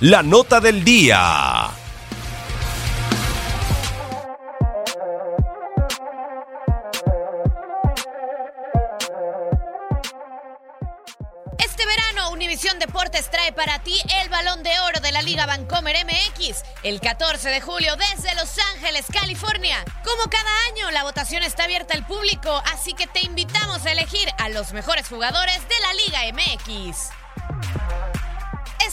la nota del día. Este verano, Univisión Deportes trae para ti el balón de oro de la Liga Vancomer MX el 14 de julio desde Los Ángeles, California. Como cada año, la votación está abierta al público, así que te invitamos a elegir a los mejores jugadores de la Liga MX.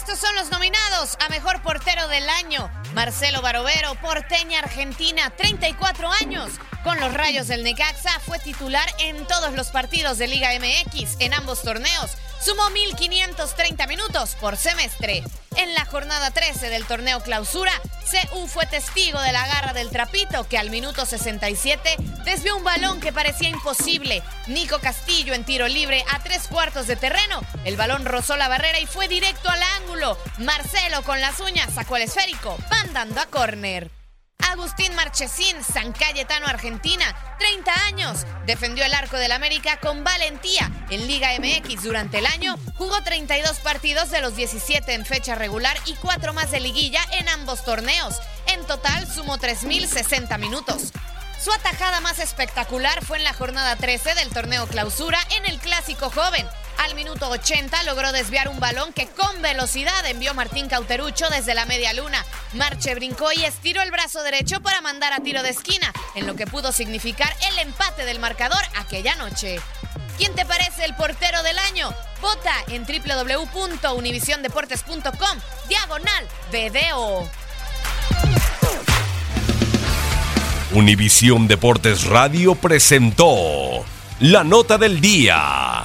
Estos son los nominados a Mejor Portero del Año. Marcelo Barovero, porteña argentina, 34 años. Con los Rayos del Necaxa fue titular en todos los partidos de Liga MX en ambos torneos. Sumó 1.530 minutos por semestre. En la jornada 13 del torneo clausura, CU fue testigo de la garra del trapito que al minuto 67 desvió un balón que parecía imposible. Nico Castillo en tiro libre a tres cuartos de terreno. El balón rozó la barrera y fue directo al ángulo. Marcelo con las uñas sacó el esférico, mandando a córner. Agustín Marchesín, San Cayetano, Argentina, 30 años. Defendió el arco del América con valentía. En Liga MX durante el año jugó 32 partidos de los 17 en fecha regular y 4 más de liguilla en ambos torneos. En total sumó 3.060 minutos. Su atajada más espectacular fue en la jornada 13 del torneo clausura en el Clásico Joven. Al minuto 80 logró desviar un balón que con velocidad envió Martín Cauterucho desde la media luna. Marche brincó y estiró el brazo derecho para mandar a tiro de esquina, en lo que pudo significar el empate del marcador aquella noche. ¿Quién te parece el portero del año? Vota en www.univisiondeportes.com, diagonal video. Univisión Deportes Radio presentó la nota del día.